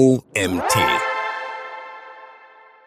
OMT.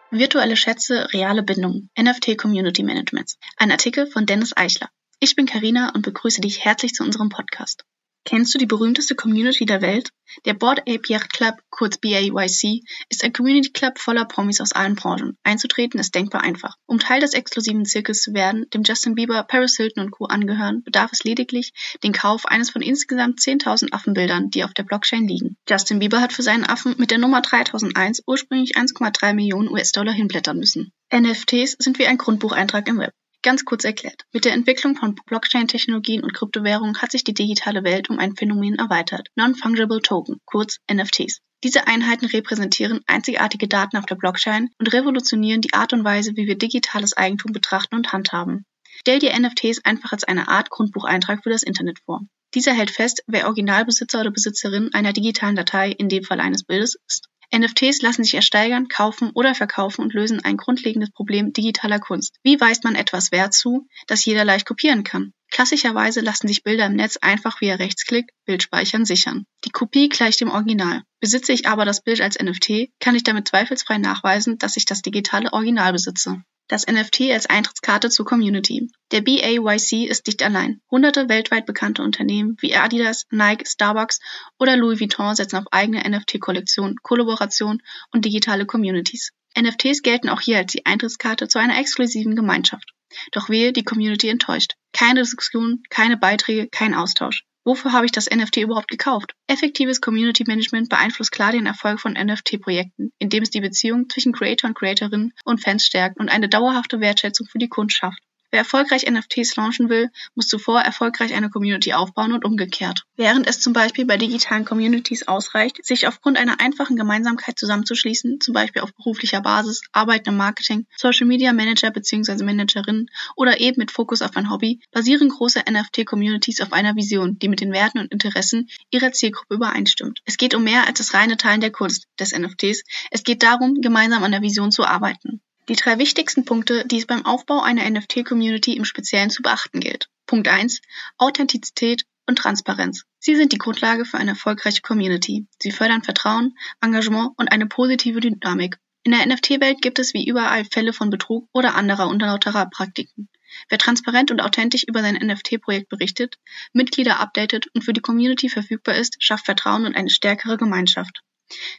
Virtuelle Schätze, reale Bindung. NFT Community Management. Ein Artikel von Dennis Eichler. Ich bin Karina und begrüße dich herzlich zu unserem Podcast. Kennst du die berühmteste Community der Welt? Der Board Ape Yacht Club, kurz BAYC, ist ein Community Club voller Promis aus allen Branchen. Einzutreten ist denkbar einfach. Um Teil des exklusiven Zirkels zu werden, dem Justin Bieber, Paris Hilton und Co. angehören, bedarf es lediglich den Kauf eines von insgesamt 10.000 Affenbildern, die auf der Blockchain liegen. Justin Bieber hat für seinen Affen mit der Nummer 3001 ursprünglich 1,3 Millionen US-Dollar hinblättern müssen. NFTs sind wie ein Grundbucheintrag im Web. Ganz kurz erklärt. Mit der Entwicklung von Blockchain-Technologien und Kryptowährungen hat sich die digitale Welt um ein Phänomen erweitert. Non-Fungible Token, kurz NFTs. Diese Einheiten repräsentieren einzigartige Daten auf der Blockchain und revolutionieren die Art und Weise, wie wir digitales Eigentum betrachten und handhaben. Stell dir NFTs einfach als eine Art Grundbucheintrag für das Internet vor. Dieser hält fest, wer Originalbesitzer oder Besitzerin einer digitalen Datei, in dem Fall eines Bildes, ist. NFTs lassen sich ersteigern, kaufen oder verkaufen und lösen ein grundlegendes Problem digitaler Kunst. Wie weist man etwas Wert zu, das jeder leicht kopieren kann? Klassischerweise lassen sich Bilder im Netz einfach via Rechtsklick Bildspeichern sichern. Die Kopie gleicht dem Original. Besitze ich aber das Bild als NFT, kann ich damit zweifelsfrei nachweisen, dass ich das digitale Original besitze das NFT als Eintrittskarte zur Community. Der BAYC ist nicht allein. Hunderte weltweit bekannte Unternehmen wie Adidas, Nike, Starbucks oder Louis Vuitton setzen auf eigene NFT-Kollektionen, Kollaboration und digitale Communities. NFTs gelten auch hier als die Eintrittskarte zu einer exklusiven Gemeinschaft. Doch wehe, die Community enttäuscht. Keine Diskussion, keine Beiträge, kein Austausch. Wofür habe ich das NFT überhaupt gekauft? Effektives Community Management beeinflusst klar den Erfolg von NFT-Projekten, indem es die Beziehung zwischen Creator und Creatorinnen und Fans stärkt und eine dauerhafte Wertschätzung für die Kunst schafft. Wer erfolgreich NFTs launchen will, muss zuvor erfolgreich eine Community aufbauen und umgekehrt. Während es zum Beispiel bei digitalen Communities ausreicht, sich aufgrund einer einfachen Gemeinsamkeit zusammenzuschließen, zum Beispiel auf beruflicher Basis, Arbeit im Marketing, Social Media Manager bzw. Managerin oder eben mit Fokus auf ein Hobby, basieren große NFT-Communities auf einer Vision, die mit den Werten und Interessen ihrer Zielgruppe übereinstimmt. Es geht um mehr als das reine Teilen der Kunst des NFTs. Es geht darum, gemeinsam an der Vision zu arbeiten. Die drei wichtigsten Punkte, die es beim Aufbau einer NFT-Community im Speziellen zu beachten gilt. Punkt 1. Authentizität und Transparenz. Sie sind die Grundlage für eine erfolgreiche Community. Sie fördern Vertrauen, Engagement und eine positive Dynamik. In der NFT-Welt gibt es wie überall Fälle von Betrug oder anderer unlauterer Praktiken. Wer transparent und authentisch über sein NFT-Projekt berichtet, Mitglieder updatet und für die Community verfügbar ist, schafft Vertrauen und eine stärkere Gemeinschaft.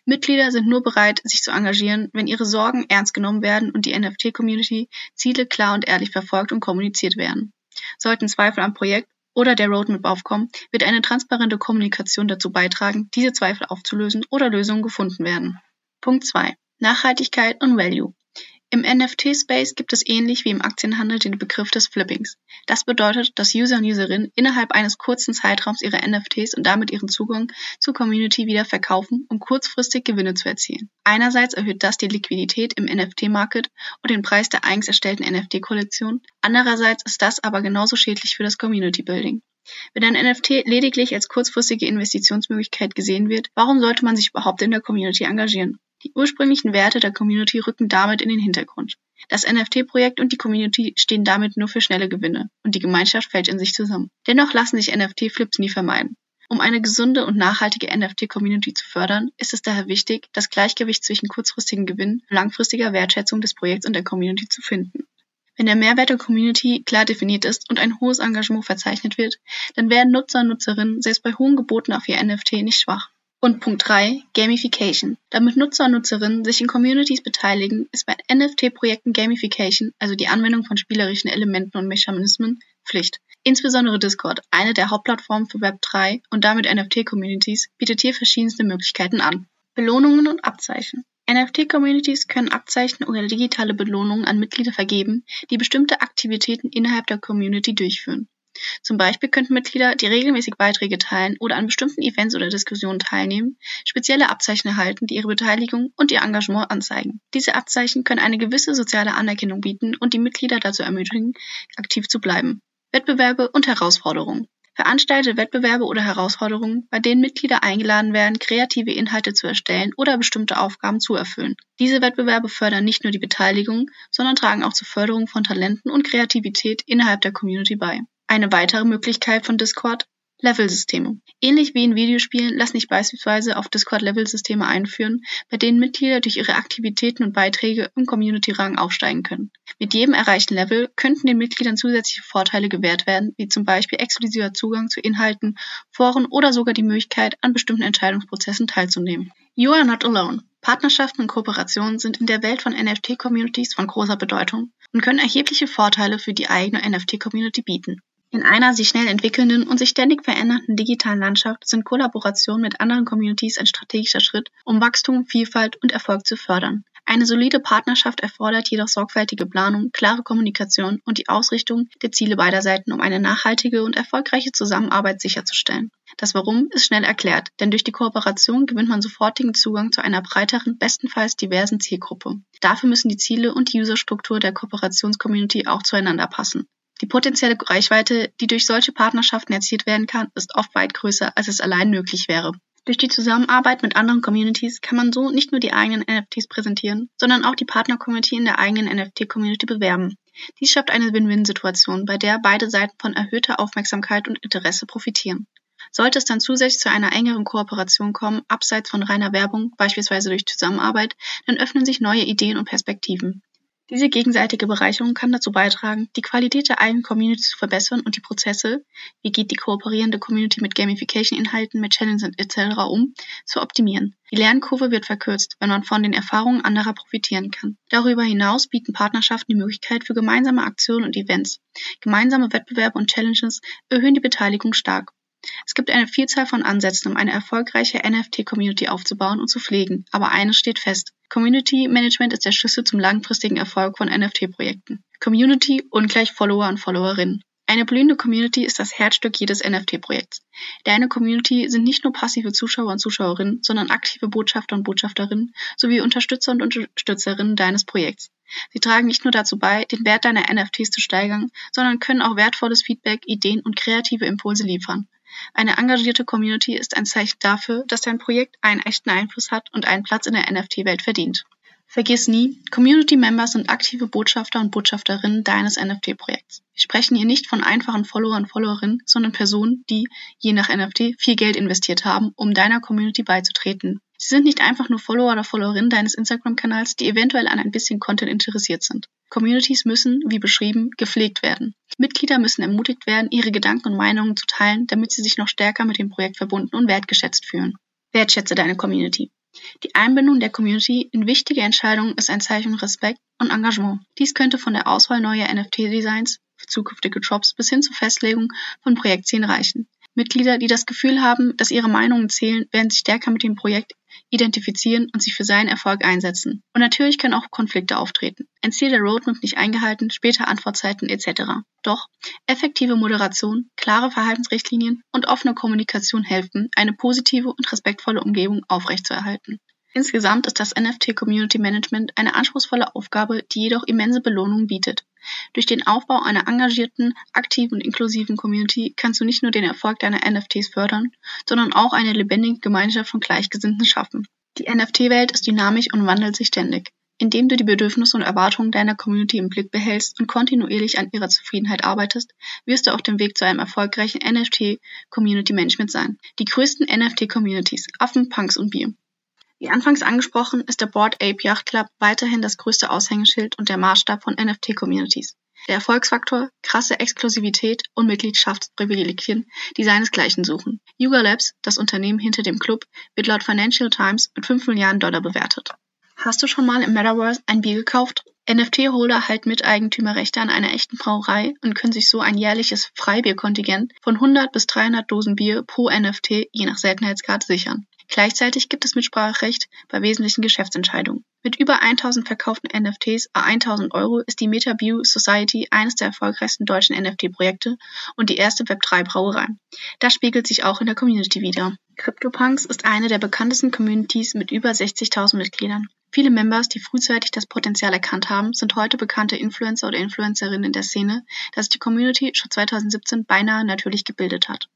Mitglieder sind nur bereit, sich zu engagieren, wenn ihre Sorgen ernst genommen werden und die NFT-Community Ziele klar und ehrlich verfolgt und kommuniziert werden. Sollten Zweifel am Projekt oder der Roadmap aufkommen, wird eine transparente Kommunikation dazu beitragen, diese Zweifel aufzulösen oder Lösungen gefunden werden. Punkt 2. Nachhaltigkeit und Value. Im NFT-Space gibt es ähnlich wie im Aktienhandel den Begriff des Flippings. Das bedeutet, dass User und Userinnen innerhalb eines kurzen Zeitraums ihre NFTs und damit ihren Zugang zur Community wieder verkaufen, um kurzfristig Gewinne zu erzielen. Einerseits erhöht das die Liquidität im NFT-Market und den Preis der eigens erstellten NFT-Kollektion. Andererseits ist das aber genauso schädlich für das Community-Building. Wenn ein NFT lediglich als kurzfristige Investitionsmöglichkeit gesehen wird, warum sollte man sich überhaupt in der Community engagieren? Die ursprünglichen Werte der Community rücken damit in den Hintergrund. Das NFT-Projekt und die Community stehen damit nur für schnelle Gewinne und die Gemeinschaft fällt in sich zusammen. Dennoch lassen sich NFT-Flips nie vermeiden. Um eine gesunde und nachhaltige NFT-Community zu fördern, ist es daher wichtig, das Gleichgewicht zwischen kurzfristigen Gewinn und langfristiger Wertschätzung des Projekts und der Community zu finden. Wenn der Mehrwert der Community klar definiert ist und ein hohes Engagement verzeichnet wird, dann werden Nutzer und Nutzerinnen selbst bei hohen Geboten auf ihr NFT nicht schwach. Und Punkt 3, Gamification. Damit Nutzer und Nutzerinnen sich in Communities beteiligen, ist bei NFT-Projekten Gamification, also die Anwendung von spielerischen Elementen und Mechanismen, Pflicht. Insbesondere Discord, eine der Hauptplattformen für Web3 und damit NFT-Communities, bietet hier verschiedenste Möglichkeiten an. Belohnungen und Abzeichen. NFT-Communities können Abzeichen oder digitale Belohnungen an Mitglieder vergeben, die bestimmte Aktivitäten innerhalb der Community durchführen. Zum Beispiel könnten Mitglieder, die regelmäßig Beiträge teilen oder an bestimmten Events oder Diskussionen teilnehmen, spezielle Abzeichen erhalten, die ihre Beteiligung und ihr Engagement anzeigen. Diese Abzeichen können eine gewisse soziale Anerkennung bieten und die Mitglieder dazu ermutigen, aktiv zu bleiben. Wettbewerbe und Herausforderungen. Veranstaltete Wettbewerbe oder Herausforderungen, bei denen Mitglieder eingeladen werden, kreative Inhalte zu erstellen oder bestimmte Aufgaben zu erfüllen. Diese Wettbewerbe fördern nicht nur die Beteiligung, sondern tragen auch zur Förderung von Talenten und Kreativität innerhalb der Community bei. Eine weitere Möglichkeit von Discord Level-Systeme. Ähnlich wie in Videospielen lassen sich beispielsweise auf Discord Level-Systeme einführen, bei denen Mitglieder durch ihre Aktivitäten und Beiträge im Community-Rang aufsteigen können. Mit jedem erreichten Level könnten den Mitgliedern zusätzliche Vorteile gewährt werden, wie zum Beispiel exklusiver Zugang zu Inhalten, Foren oder sogar die Möglichkeit, an bestimmten Entscheidungsprozessen teilzunehmen. You are not alone. Partnerschaften und Kooperationen sind in der Welt von NFT-Communities von großer Bedeutung und können erhebliche Vorteile für die eigene NFT-Community bieten. In einer sich schnell entwickelnden und sich ständig verändernden digitalen Landschaft sind Kollaborationen mit anderen Communities ein strategischer Schritt, um Wachstum, Vielfalt und Erfolg zu fördern. Eine solide Partnerschaft erfordert jedoch sorgfältige Planung, klare Kommunikation und die Ausrichtung der Ziele beider Seiten, um eine nachhaltige und erfolgreiche Zusammenarbeit sicherzustellen. Das Warum ist schnell erklärt, denn durch die Kooperation gewinnt man sofortigen Zugang zu einer breiteren, bestenfalls diversen Zielgruppe. Dafür müssen die Ziele und die Userstruktur der Kooperationscommunity auch zueinander passen. Die potenzielle Reichweite, die durch solche Partnerschaften erzielt werden kann, ist oft weit größer, als es allein möglich wäre. Durch die Zusammenarbeit mit anderen Communities kann man so nicht nur die eigenen NFTs präsentieren, sondern auch die Partner-Community in der eigenen NFT-Community bewerben. Dies schafft eine Win-Win-Situation, bei der beide Seiten von erhöhter Aufmerksamkeit und Interesse profitieren. Sollte es dann zusätzlich zu einer engeren Kooperation kommen, abseits von reiner Werbung, beispielsweise durch Zusammenarbeit, dann öffnen sich neue Ideen und Perspektiven. Diese gegenseitige Bereicherung kann dazu beitragen, die Qualität der eigenen Community zu verbessern und die Prozesse, wie geht die kooperierende Community mit Gamification-Inhalten, mit Challenges etc. um, zu optimieren. Die Lernkurve wird verkürzt, wenn man von den Erfahrungen anderer profitieren kann. Darüber hinaus bieten Partnerschaften die Möglichkeit für gemeinsame Aktionen und Events. Gemeinsame Wettbewerbe und Challenges erhöhen die Beteiligung stark. Es gibt eine Vielzahl von Ansätzen, um eine erfolgreiche NFT-Community aufzubauen und zu pflegen, aber eines steht fest. Community Management ist der Schlüssel zum langfristigen Erfolg von NFT-Projekten. Community ungleich Follower und Followerinnen. Eine blühende Community ist das Herzstück jedes NFT-Projekts. Deine Community sind nicht nur passive Zuschauer und Zuschauerinnen, sondern aktive Botschafter und Botschafterinnen sowie Unterstützer und Unterstützerinnen deines Projekts. Sie tragen nicht nur dazu bei, den Wert deiner NFTs zu steigern, sondern können auch wertvolles Feedback, Ideen und kreative Impulse liefern. Eine engagierte Community ist ein Zeichen dafür, dass dein Projekt einen echten Einfluss hat und einen Platz in der NFT-Welt verdient. Vergiss nie, Community Members sind aktive Botschafter und Botschafterinnen deines NFT-Projekts. Wir sprechen hier nicht von einfachen Follower und Followerinnen, sondern Personen, die, je nach NFT, viel Geld investiert haben, um deiner Community beizutreten. Sie sind nicht einfach nur Follower oder Followerinnen deines Instagram-Kanals, die eventuell an ein bisschen Content interessiert sind. Communities müssen, wie beschrieben, gepflegt werden. Mitglieder müssen ermutigt werden, ihre Gedanken und Meinungen zu teilen, damit sie sich noch stärker mit dem Projekt verbunden und wertgeschätzt fühlen. Wertschätze deine Community. Die Einbindung der Community in wichtige Entscheidungen ist ein Zeichen Respekt und Engagement. Dies könnte von der Auswahl neuer NFT-Designs für zukünftige Drops bis hin zur Festlegung von Projektzielen reichen. Mitglieder, die das Gefühl haben, dass ihre Meinungen zählen, werden sich stärker mit dem Projekt identifizieren und sich für seinen Erfolg einsetzen. Und natürlich können auch Konflikte auftreten. Ein Ziel der Roadmap nicht eingehalten, später Antwortzeiten etc. Doch effektive Moderation, klare Verhaltensrichtlinien und offene Kommunikation helfen, eine positive und respektvolle Umgebung aufrechtzuerhalten. Insgesamt ist das NFT Community Management eine anspruchsvolle Aufgabe, die jedoch immense Belohnungen bietet. Durch den Aufbau einer engagierten, aktiven und inklusiven Community kannst du nicht nur den Erfolg deiner NFTs fördern, sondern auch eine lebendige Gemeinschaft von Gleichgesinnten schaffen. Die NFT-Welt ist dynamisch und wandelt sich ständig. Indem du die Bedürfnisse und Erwartungen deiner Community im Blick behältst und kontinuierlich an ihrer Zufriedenheit arbeitest, wirst du auf dem Weg zu einem erfolgreichen NFT Community Management sein. Die größten NFT Communities, Affen, Punks und Bier. Wie anfangs angesprochen, ist der Board Ape Yacht Club weiterhin das größte Aushängeschild und der Maßstab von NFT-Communities. Der Erfolgsfaktor, krasse Exklusivität und Mitgliedschaftsprivilegien, die seinesgleichen suchen. Yuga Labs, das Unternehmen hinter dem Club, wird laut Financial Times mit 5 Milliarden Dollar bewertet. Hast du schon mal im Metaverse ein Bier gekauft? NFT-Holder halten Miteigentümerrechte an einer echten Brauerei und können sich so ein jährliches Freibierkontingent von 100 bis 300 Dosen Bier pro NFT je nach Seltenheitsgrad sichern. Gleichzeitig gibt es Mitspracherecht bei wesentlichen Geschäftsentscheidungen. Mit über 1000 verkauften NFTs a 1000 Euro ist die MetaView Society eines der erfolgreichsten deutschen NFT-Projekte und die erste Web3-Brauerei. Das spiegelt sich auch in der Community wider. CryptoPunks ist eine der bekanntesten Communities mit über 60.000 Mitgliedern. Viele Members, die frühzeitig das Potenzial erkannt haben, sind heute bekannte Influencer oder Influencerinnen in der Szene, da sich die Community schon 2017 beinahe natürlich gebildet hat.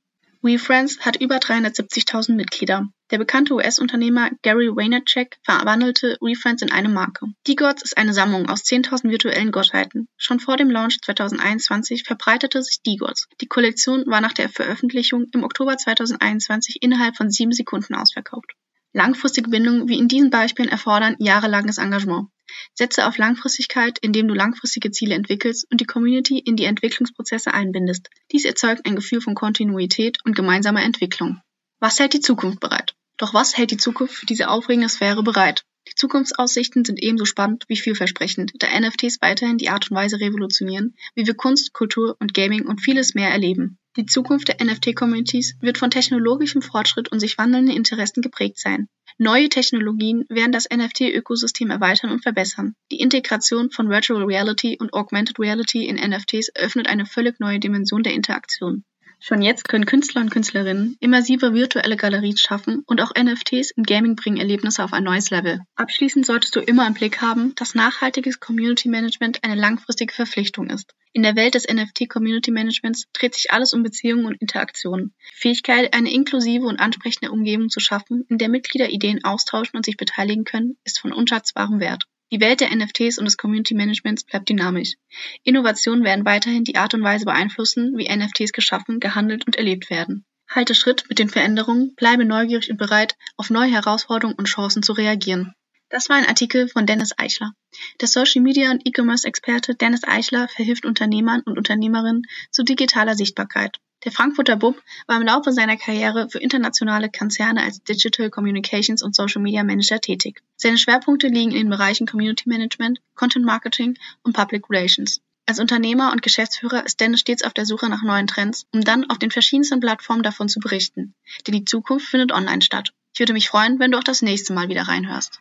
WeFriends hat über 370.000 Mitglieder. Der bekannte US-Unternehmer Gary Vaynerchuk verwandelte ReFriends in eine Marke. D-Gods ist eine Sammlung aus 10.000 virtuellen Gottheiten. Schon vor dem Launch 2021 verbreitete sich D-Gods. Die Kollektion war nach der Veröffentlichung im Oktober 2021 innerhalb von sieben Sekunden ausverkauft. Langfristige Bindungen wie in diesen Beispielen erfordern jahrelanges Engagement. Setze auf Langfristigkeit, indem du langfristige Ziele entwickelst und die Community in die Entwicklungsprozesse einbindest. Dies erzeugt ein Gefühl von Kontinuität und gemeinsamer Entwicklung. Was hält die Zukunft bereit? Doch was hält die Zukunft für diese aufregende Sphäre bereit? Die Zukunftsaussichten sind ebenso spannend wie vielversprechend, da NFTs weiterhin die Art und Weise revolutionieren, wie wir Kunst, Kultur und Gaming und vieles mehr erleben. Die Zukunft der NFT-Communities wird von technologischem Fortschritt und sich wandelnden Interessen geprägt sein. Neue Technologien werden das NFT-Ökosystem erweitern und verbessern. Die Integration von Virtual Reality und Augmented Reality in NFTs eröffnet eine völlig neue Dimension der Interaktion. Schon jetzt können Künstler und Künstlerinnen immersive virtuelle Galerien schaffen und auch NFTs im Gaming bringen Erlebnisse auf ein neues Level. Abschließend solltest du immer im Blick haben, dass nachhaltiges Community Management eine langfristige Verpflichtung ist. In der Welt des NFT Community Managements dreht sich alles um Beziehungen und Interaktionen. Fähigkeit, eine inklusive und ansprechende Umgebung zu schaffen, in der Mitglieder Ideen austauschen und sich beteiligen können, ist von unschätzbarem Wert. Die Welt der NFTs und des Community Managements bleibt dynamisch. Innovationen werden weiterhin die Art und Weise beeinflussen, wie NFTs geschaffen, gehandelt und erlebt werden. Halte Schritt mit den Veränderungen, bleibe neugierig und bereit, auf neue Herausforderungen und Chancen zu reagieren. Das war ein Artikel von Dennis Eichler. Der Social Media und E-Commerce-Experte Dennis Eichler verhilft Unternehmern und Unternehmerinnen zu digitaler Sichtbarkeit. Der Frankfurter Bub war im Laufe seiner Karriere für internationale Konzerne als Digital Communications und Social Media Manager tätig. Seine Schwerpunkte liegen in den Bereichen Community Management, Content Marketing und Public Relations. Als Unternehmer und Geschäftsführer ist Dennis stets auf der Suche nach neuen Trends, um dann auf den verschiedensten Plattformen davon zu berichten. Denn die Zukunft findet online statt. Ich würde mich freuen, wenn du auch das nächste Mal wieder reinhörst.